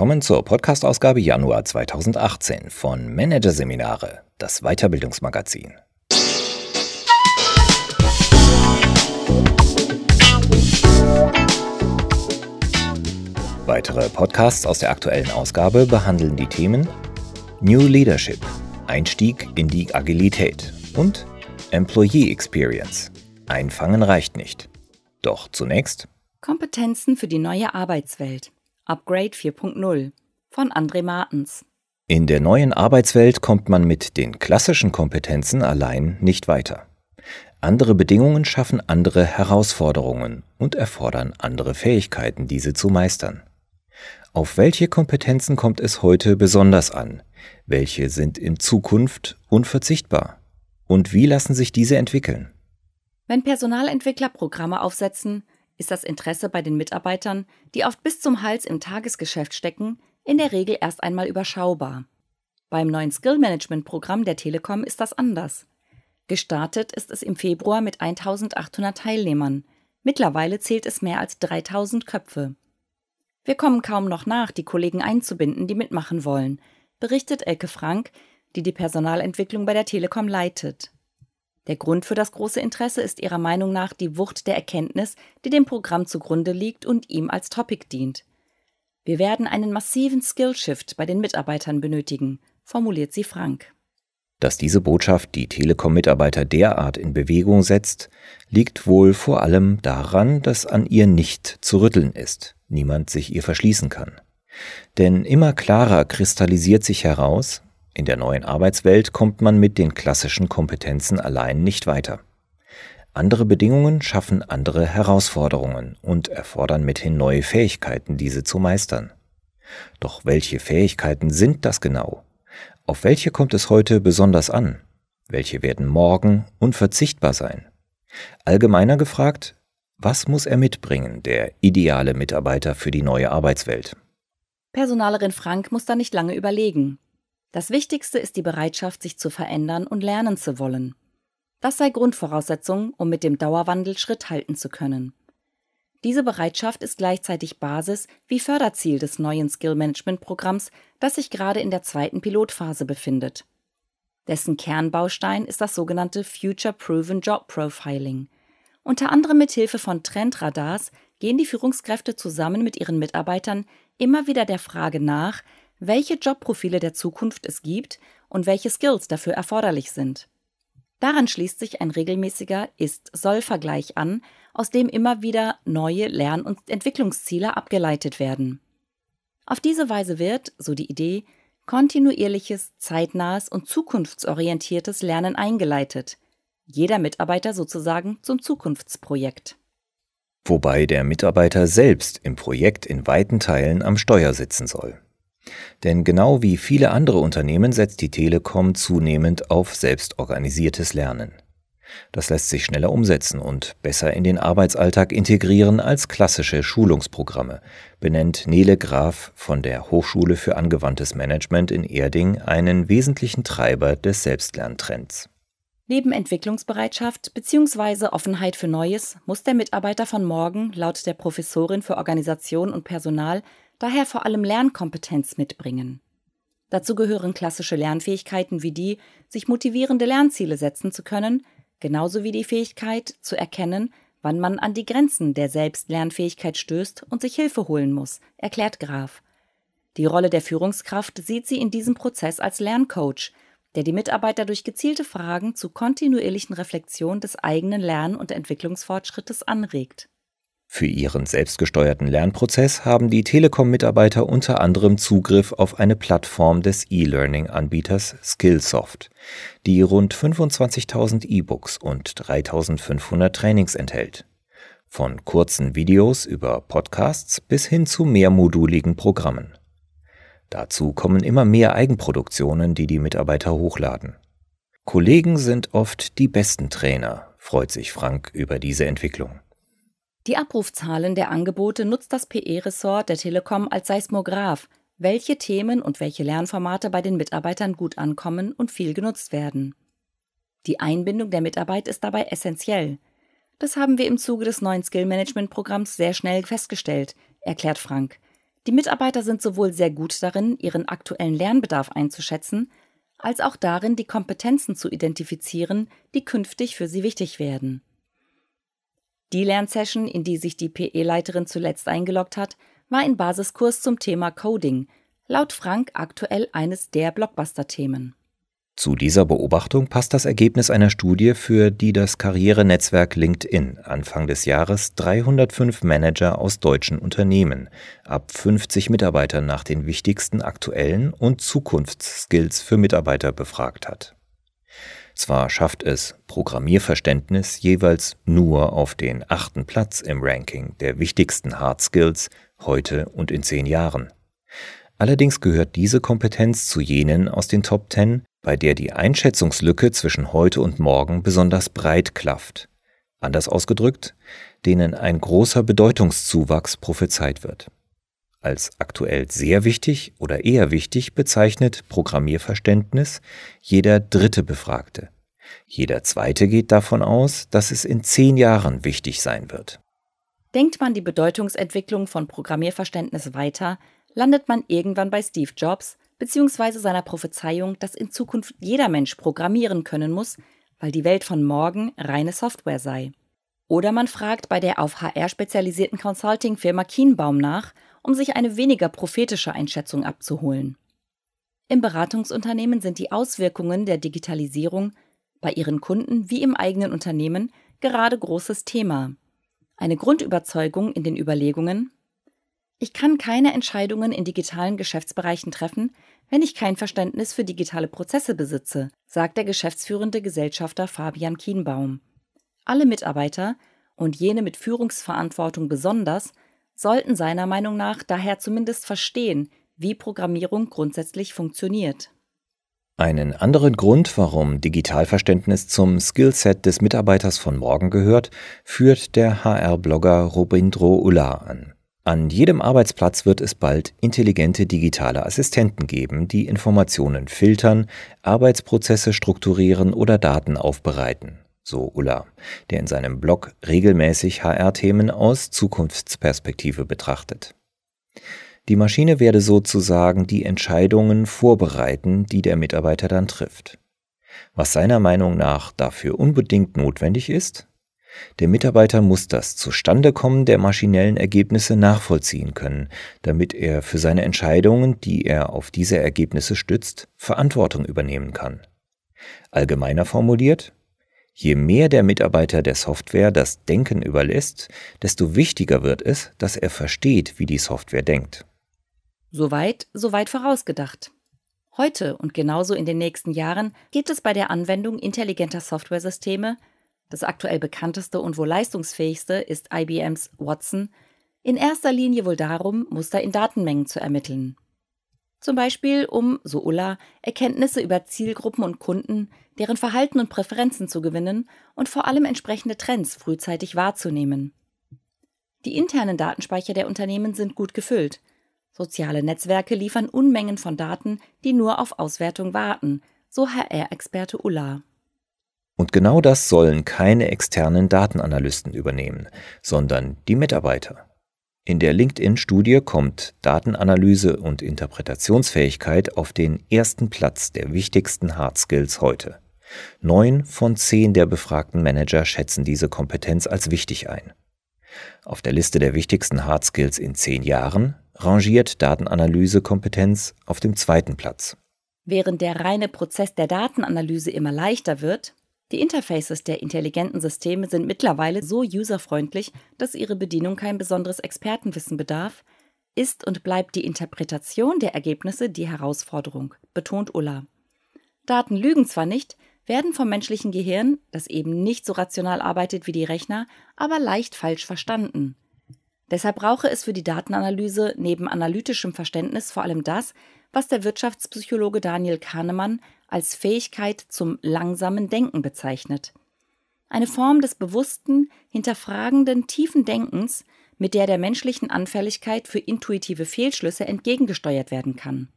Willkommen zur Podcast-Ausgabe Januar 2018 von Managerseminare, das Weiterbildungsmagazin. Weitere Podcasts aus der aktuellen Ausgabe behandeln die Themen New Leadership, Einstieg in die Agilität und Employee Experience. Einfangen reicht nicht. Doch zunächst Kompetenzen für die neue Arbeitswelt. Upgrade 4.0 von André Martens. In der neuen Arbeitswelt kommt man mit den klassischen Kompetenzen allein nicht weiter. Andere Bedingungen schaffen andere Herausforderungen und erfordern andere Fähigkeiten, diese zu meistern. Auf welche Kompetenzen kommt es heute besonders an? Welche sind in Zukunft unverzichtbar? Und wie lassen sich diese entwickeln? Wenn Personalentwickler Programme aufsetzen, ist das Interesse bei den Mitarbeitern, die oft bis zum Hals im Tagesgeschäft stecken, in der Regel erst einmal überschaubar. Beim neuen Skill-Management-Programm der Telekom ist das anders. Gestartet ist es im Februar mit 1800 Teilnehmern. Mittlerweile zählt es mehr als 3000 Köpfe. Wir kommen kaum noch nach, die Kollegen einzubinden, die mitmachen wollen, berichtet Elke Frank, die die Personalentwicklung bei der Telekom leitet. Der Grund für das große Interesse ist ihrer Meinung nach die Wucht der Erkenntnis, die dem Programm zugrunde liegt und ihm als Topic dient. Wir werden einen massiven Skillshift bei den Mitarbeitern benötigen, formuliert sie Frank. Dass diese Botschaft die Telekom-Mitarbeiter derart in Bewegung setzt, liegt wohl vor allem daran, dass an ihr nicht zu rütteln ist, niemand sich ihr verschließen kann. Denn immer klarer kristallisiert sich heraus, in der neuen Arbeitswelt kommt man mit den klassischen Kompetenzen allein nicht weiter. Andere Bedingungen schaffen andere Herausforderungen und erfordern mithin neue Fähigkeiten, diese zu meistern. Doch welche Fähigkeiten sind das genau? Auf welche kommt es heute besonders an? Welche werden morgen unverzichtbar sein? Allgemeiner gefragt, was muss er mitbringen, der ideale Mitarbeiter für die neue Arbeitswelt? Personalerin Frank muss da nicht lange überlegen. Das Wichtigste ist die Bereitschaft, sich zu verändern und lernen zu wollen. Das sei Grundvoraussetzung, um mit dem Dauerwandel Schritt halten zu können. Diese Bereitschaft ist gleichzeitig Basis wie Förderziel des neuen Skill-Management-Programms, das sich gerade in der zweiten Pilotphase befindet. Dessen Kernbaustein ist das sogenannte Future Proven Job Profiling. Unter anderem mit Hilfe von Trendradars gehen die Führungskräfte zusammen mit ihren Mitarbeitern immer wieder der Frage nach, welche Jobprofile der Zukunft es gibt und welche Skills dafür erforderlich sind. Daran schließt sich ein regelmäßiger Ist-Soll-Vergleich an, aus dem immer wieder neue Lern- und Entwicklungsziele abgeleitet werden. Auf diese Weise wird, so die Idee, kontinuierliches, zeitnahes und zukunftsorientiertes Lernen eingeleitet. Jeder Mitarbeiter sozusagen zum Zukunftsprojekt. Wobei der Mitarbeiter selbst im Projekt in weiten Teilen am Steuer sitzen soll. Denn genau wie viele andere Unternehmen setzt die Telekom zunehmend auf selbstorganisiertes Lernen. Das lässt sich schneller umsetzen und besser in den Arbeitsalltag integrieren als klassische Schulungsprogramme, benennt Nele Graf von der Hochschule für angewandtes Management in Erding einen wesentlichen Treiber des Selbstlerntrends. Neben Entwicklungsbereitschaft bzw. Offenheit für Neues muss der Mitarbeiter von morgen laut der Professorin für Organisation und Personal daher vor allem Lernkompetenz mitbringen. Dazu gehören klassische Lernfähigkeiten wie die, sich motivierende Lernziele setzen zu können, genauso wie die Fähigkeit zu erkennen, wann man an die Grenzen der Selbstlernfähigkeit stößt und sich Hilfe holen muss, erklärt Graf. Die Rolle der Führungskraft sieht sie in diesem Prozess als Lerncoach, der die Mitarbeiter durch gezielte Fragen zu kontinuierlichen Reflexion des eigenen Lern- und Entwicklungsfortschrittes anregt. Für ihren selbstgesteuerten Lernprozess haben die Telekom-Mitarbeiter unter anderem Zugriff auf eine Plattform des E-Learning-Anbieters Skillsoft, die rund 25.000 E-Books und 3.500 Trainings enthält. Von kurzen Videos über Podcasts bis hin zu mehrmoduligen Programmen. Dazu kommen immer mehr Eigenproduktionen, die die Mitarbeiter hochladen. Kollegen sind oft die besten Trainer, freut sich Frank über diese Entwicklung. Die Abrufzahlen der Angebote nutzt das PE-Ressort der Telekom als Seismograph, welche Themen und welche Lernformate bei den Mitarbeitern gut ankommen und viel genutzt werden. Die Einbindung der Mitarbeit ist dabei essentiell. Das haben wir im Zuge des neuen Skill-Management-Programms sehr schnell festgestellt, erklärt Frank. Die Mitarbeiter sind sowohl sehr gut darin, ihren aktuellen Lernbedarf einzuschätzen, als auch darin, die Kompetenzen zu identifizieren, die künftig für sie wichtig werden. Die Lernsession, in die sich die PE-Leiterin zuletzt eingeloggt hat, war ein Basiskurs zum Thema Coding, laut Frank aktuell eines der Blockbuster-Themen. Zu dieser Beobachtung passt das Ergebnis einer Studie, für die das Karrierenetzwerk LinkedIn Anfang des Jahres 305 Manager aus deutschen Unternehmen ab 50 Mitarbeitern nach den wichtigsten aktuellen und Zukunftsskills für Mitarbeiter befragt hat. Zwar schafft es Programmierverständnis jeweils nur auf den achten Platz im Ranking der wichtigsten Hard Skills heute und in zehn Jahren. Allerdings gehört diese Kompetenz zu jenen aus den Top 10, bei der die Einschätzungslücke zwischen heute und morgen besonders breit klafft. Anders ausgedrückt, denen ein großer Bedeutungszuwachs prophezeit wird. Als aktuell sehr wichtig oder eher wichtig bezeichnet Programmierverständnis jeder dritte Befragte. Jeder zweite geht davon aus, dass es in zehn Jahren wichtig sein wird. Denkt man die Bedeutungsentwicklung von Programmierverständnis weiter, landet man irgendwann bei Steve Jobs, beziehungsweise seiner Prophezeiung, dass in Zukunft jeder Mensch programmieren können muss, weil die Welt von morgen reine Software sei. Oder man fragt bei der auf HR spezialisierten Consulting-Firma Kienbaum nach, um sich eine weniger prophetische Einschätzung abzuholen. Im Beratungsunternehmen sind die Auswirkungen der Digitalisierung bei ihren Kunden wie im eigenen Unternehmen gerade großes Thema. Eine Grundüberzeugung in den Überlegungen, ich kann keine Entscheidungen in digitalen Geschäftsbereichen treffen, wenn ich kein Verständnis für digitale Prozesse besitze, sagt der geschäftsführende Gesellschafter Fabian Kienbaum. Alle Mitarbeiter und jene mit Führungsverantwortung besonders sollten seiner Meinung nach daher zumindest verstehen, wie Programmierung grundsätzlich funktioniert. Einen anderen Grund, warum Digitalverständnis zum Skillset des Mitarbeiters von morgen gehört, führt der HR-Blogger Robindro Ulla an. An jedem Arbeitsplatz wird es bald intelligente digitale Assistenten geben, die Informationen filtern, Arbeitsprozesse strukturieren oder Daten aufbereiten, so Ulla, der in seinem Blog regelmäßig HR-Themen aus Zukunftsperspektive betrachtet. Die Maschine werde sozusagen die Entscheidungen vorbereiten, die der Mitarbeiter dann trifft. Was seiner Meinung nach dafür unbedingt notwendig ist, der Mitarbeiter muss das Zustandekommen der maschinellen Ergebnisse nachvollziehen können, damit er für seine Entscheidungen, die er auf diese Ergebnisse stützt, Verantwortung übernehmen kann. Allgemeiner formuliert, je mehr der Mitarbeiter der Software das Denken überlässt, desto wichtiger wird es, dass er versteht, wie die Software denkt. Soweit, soweit vorausgedacht. Heute und genauso in den nächsten Jahren geht es bei der Anwendung intelligenter Softwaresysteme das aktuell bekannteste und wohl leistungsfähigste ist IBMs Watson, in erster Linie wohl darum, Muster in Datenmengen zu ermitteln. Zum Beispiel, um, so Ulla, Erkenntnisse über Zielgruppen und Kunden, deren Verhalten und Präferenzen zu gewinnen und vor allem entsprechende Trends frühzeitig wahrzunehmen. Die internen Datenspeicher der Unternehmen sind gut gefüllt. Soziale Netzwerke liefern Unmengen von Daten, die nur auf Auswertung warten, so HR-Experte Ulla. Und genau das sollen keine externen Datenanalysten übernehmen, sondern die Mitarbeiter. In der LinkedIn-Studie kommt Datenanalyse und Interpretationsfähigkeit auf den ersten Platz der wichtigsten Hard Skills heute. Neun von zehn der befragten Manager schätzen diese Kompetenz als wichtig ein. Auf der Liste der wichtigsten Hard Skills in zehn Jahren rangiert Datenanalysekompetenz auf dem zweiten Platz. Während der reine Prozess der Datenanalyse immer leichter wird, die Interfaces der intelligenten Systeme sind mittlerweile so userfreundlich, dass ihre Bedienung kein besonderes Expertenwissen bedarf, ist und bleibt die Interpretation der Ergebnisse die Herausforderung, betont Ulla. Daten lügen zwar nicht, werden vom menschlichen Gehirn, das eben nicht so rational arbeitet wie die Rechner, aber leicht falsch verstanden. Deshalb brauche es für die Datenanalyse neben analytischem Verständnis vor allem das, was der Wirtschaftspsychologe Daniel Kahnemann als Fähigkeit zum langsamen Denken bezeichnet. Eine Form des bewussten, hinterfragenden, tiefen Denkens, mit der der menschlichen Anfälligkeit für intuitive Fehlschlüsse entgegengesteuert werden kann.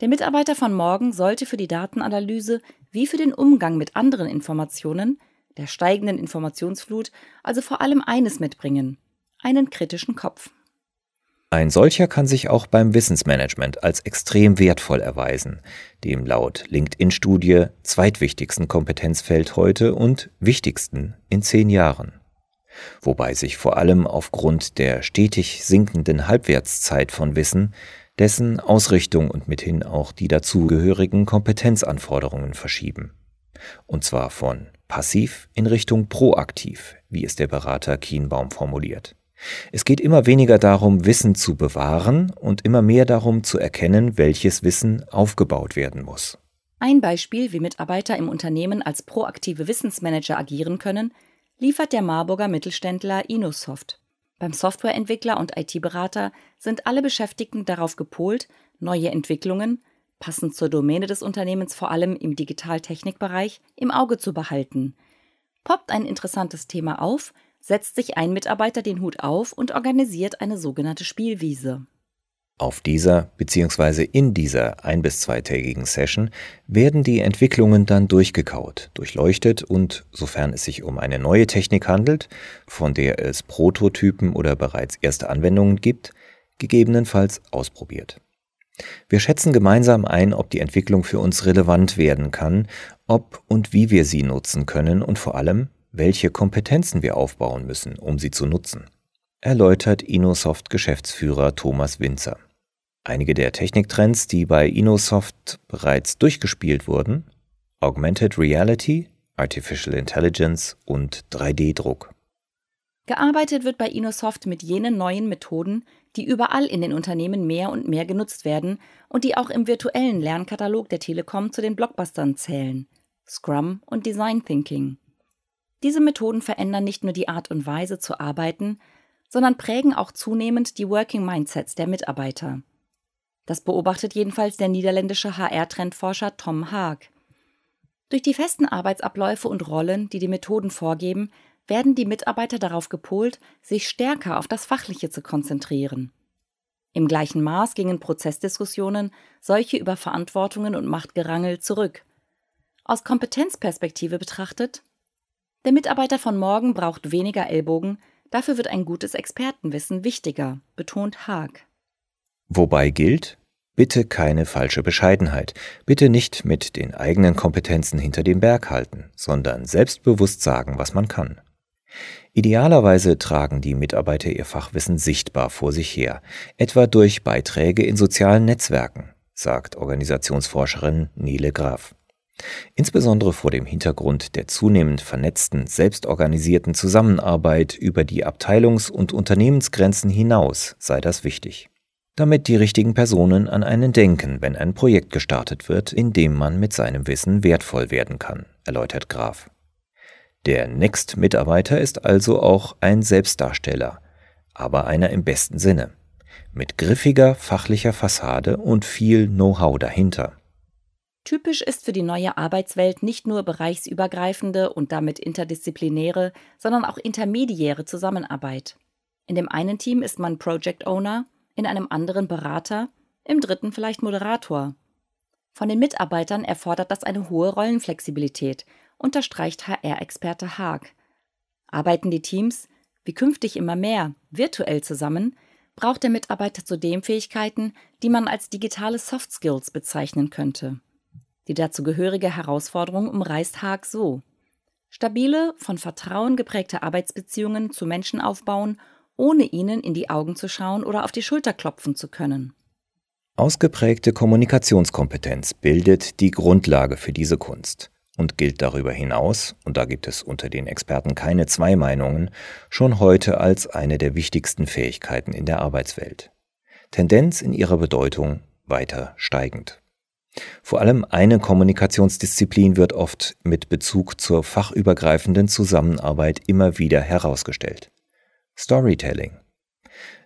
Der Mitarbeiter von morgen sollte für die Datenanalyse wie für den Umgang mit anderen Informationen, der steigenden Informationsflut, also vor allem eines mitbringen, einen kritischen Kopf. Ein solcher kann sich auch beim Wissensmanagement als extrem wertvoll erweisen, dem laut LinkedIn-Studie zweitwichtigsten Kompetenzfeld heute und wichtigsten in zehn Jahren. Wobei sich vor allem aufgrund der stetig sinkenden Halbwertszeit von Wissen dessen Ausrichtung und mithin auch die dazugehörigen Kompetenzanforderungen verschieben. Und zwar von passiv in Richtung proaktiv, wie es der Berater Kienbaum formuliert. Es geht immer weniger darum, Wissen zu bewahren und immer mehr darum zu erkennen, welches Wissen aufgebaut werden muss. Ein Beispiel, wie Mitarbeiter im Unternehmen als proaktive Wissensmanager agieren können, liefert der Marburger Mittelständler Inosoft. Beim Softwareentwickler und IT-Berater sind alle Beschäftigten darauf gepolt, neue Entwicklungen, passend zur Domäne des Unternehmens vor allem im Digitaltechnikbereich, im Auge zu behalten. Poppt ein interessantes Thema auf, setzt sich ein Mitarbeiter den Hut auf und organisiert eine sogenannte Spielwiese. Auf dieser bzw. in dieser ein- bis zweitägigen Session werden die Entwicklungen dann durchgekaut, durchleuchtet und, sofern es sich um eine neue Technik handelt, von der es Prototypen oder bereits erste Anwendungen gibt, gegebenenfalls ausprobiert. Wir schätzen gemeinsam ein, ob die Entwicklung für uns relevant werden kann, ob und wie wir sie nutzen können und vor allem, welche Kompetenzen wir aufbauen müssen, um sie zu nutzen, erläutert Inosoft Geschäftsführer Thomas Winzer. Einige der Techniktrends, die bei Inosoft bereits durchgespielt wurden, Augmented Reality, Artificial Intelligence und 3D-Druck. Gearbeitet wird bei Inosoft mit jenen neuen Methoden, die überall in den Unternehmen mehr und mehr genutzt werden und die auch im virtuellen Lernkatalog der Telekom zu den Blockbustern zählen. Scrum und Design Thinking. Diese Methoden verändern nicht nur die Art und Weise zu arbeiten, sondern prägen auch zunehmend die Working Mindsets der Mitarbeiter. Das beobachtet jedenfalls der niederländische HR-Trendforscher Tom Haag. Durch die festen Arbeitsabläufe und Rollen, die die Methoden vorgeben, werden die Mitarbeiter darauf gepolt, sich stärker auf das Fachliche zu konzentrieren. Im gleichen Maß gingen Prozessdiskussionen, solche über Verantwortungen und Machtgerangel, zurück. Aus Kompetenzperspektive betrachtet der Mitarbeiter von morgen braucht weniger Ellbogen, dafür wird ein gutes Expertenwissen wichtiger, betont Haag. Wobei gilt, bitte keine falsche Bescheidenheit, bitte nicht mit den eigenen Kompetenzen hinter dem Berg halten, sondern selbstbewusst sagen, was man kann. Idealerweise tragen die Mitarbeiter ihr Fachwissen sichtbar vor sich her, etwa durch Beiträge in sozialen Netzwerken, sagt Organisationsforscherin Nele Graf. Insbesondere vor dem Hintergrund der zunehmend vernetzten, selbstorganisierten Zusammenarbeit über die Abteilungs- und Unternehmensgrenzen hinaus sei das wichtig. Damit die richtigen Personen an einen denken, wenn ein Projekt gestartet wird, in dem man mit seinem Wissen wertvoll werden kann, erläutert Graf. Der Next-Mitarbeiter ist also auch ein Selbstdarsteller, aber einer im besten Sinne, mit griffiger fachlicher Fassade und viel Know-how dahinter. Typisch ist für die neue Arbeitswelt nicht nur bereichsübergreifende und damit interdisziplinäre, sondern auch intermediäre Zusammenarbeit. In dem einen Team ist man Project Owner, in einem anderen Berater, im dritten vielleicht Moderator. Von den Mitarbeitern erfordert das eine hohe Rollenflexibilität, unterstreicht HR-Experte Haag. Arbeiten die Teams, wie künftig immer mehr, virtuell zusammen, braucht der Mitarbeiter zudem Fähigkeiten, die man als digitale Soft Skills bezeichnen könnte. Die dazugehörige Herausforderung umreißt Haag so. Stabile, von Vertrauen geprägte Arbeitsbeziehungen zu Menschen aufbauen, ohne ihnen in die Augen zu schauen oder auf die Schulter klopfen zu können. Ausgeprägte Kommunikationskompetenz bildet die Grundlage für diese Kunst und gilt darüber hinaus, und da gibt es unter den Experten keine zwei Meinungen, schon heute als eine der wichtigsten Fähigkeiten in der Arbeitswelt. Tendenz in ihrer Bedeutung weiter steigend. Vor allem eine Kommunikationsdisziplin wird oft mit Bezug zur fachübergreifenden Zusammenarbeit immer wieder herausgestellt. Storytelling.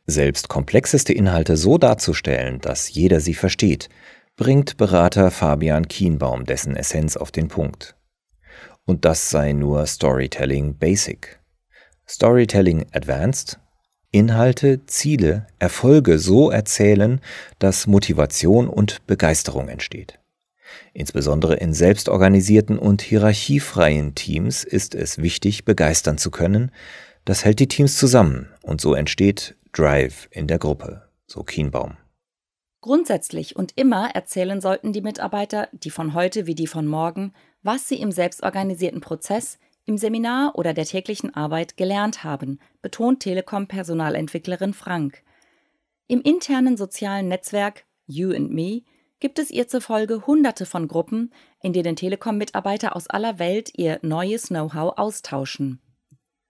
Selbst komplexeste Inhalte so darzustellen, dass jeder sie versteht, bringt Berater Fabian Kienbaum dessen Essenz auf den Punkt. Und das sei nur Storytelling Basic. Storytelling Advanced Inhalte, Ziele, Erfolge so erzählen, dass Motivation und Begeisterung entsteht. Insbesondere in selbstorganisierten und hierarchiefreien Teams ist es wichtig, begeistern zu können. Das hält die Teams zusammen und so entsteht Drive in der Gruppe, so Kienbaum. Grundsätzlich und immer erzählen sollten die Mitarbeiter, die von heute wie die von morgen, was sie im selbstorganisierten Prozess, im Seminar oder der täglichen Arbeit gelernt haben, betont Telekom-Personalentwicklerin Frank. Im internen sozialen Netzwerk You and Me gibt es ihr zufolge hunderte von Gruppen, in denen Telekom-Mitarbeiter aus aller Welt ihr neues Know-how austauschen.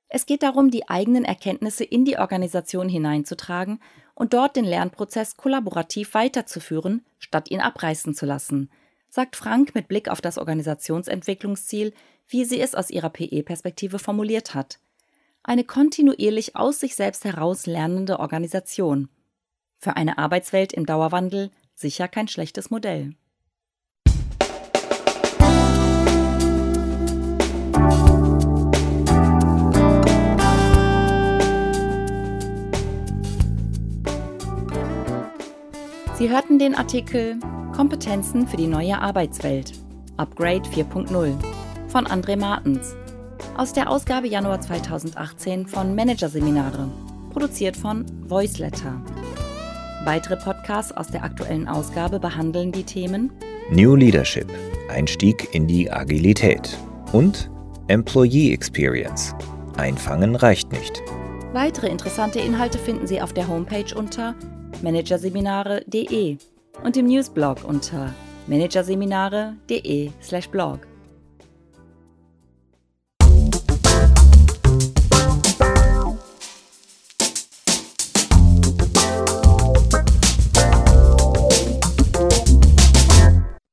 Es geht darum, die eigenen Erkenntnisse in die Organisation hineinzutragen und dort den Lernprozess kollaborativ weiterzuführen, statt ihn abreißen zu lassen, sagt Frank mit Blick auf das Organisationsentwicklungsziel, wie sie es aus ihrer PE-Perspektive formuliert hat. Eine kontinuierlich aus sich selbst heraus lernende Organisation. Für eine Arbeitswelt im Dauerwandel sicher kein schlechtes Modell. Sie hörten den Artikel Kompetenzen für die neue Arbeitswelt Upgrade 4.0 von André Martens aus der Ausgabe Januar 2018 von Managerseminare, produziert von Voiceletter. Weitere Podcasts aus der aktuellen Ausgabe behandeln die Themen New Leadership, Einstieg in die Agilität und Employee Experience, Einfangen reicht nicht. Weitere interessante Inhalte finden Sie auf der Homepage unter managerseminare.de und im Newsblog unter managerseminare.de/blog.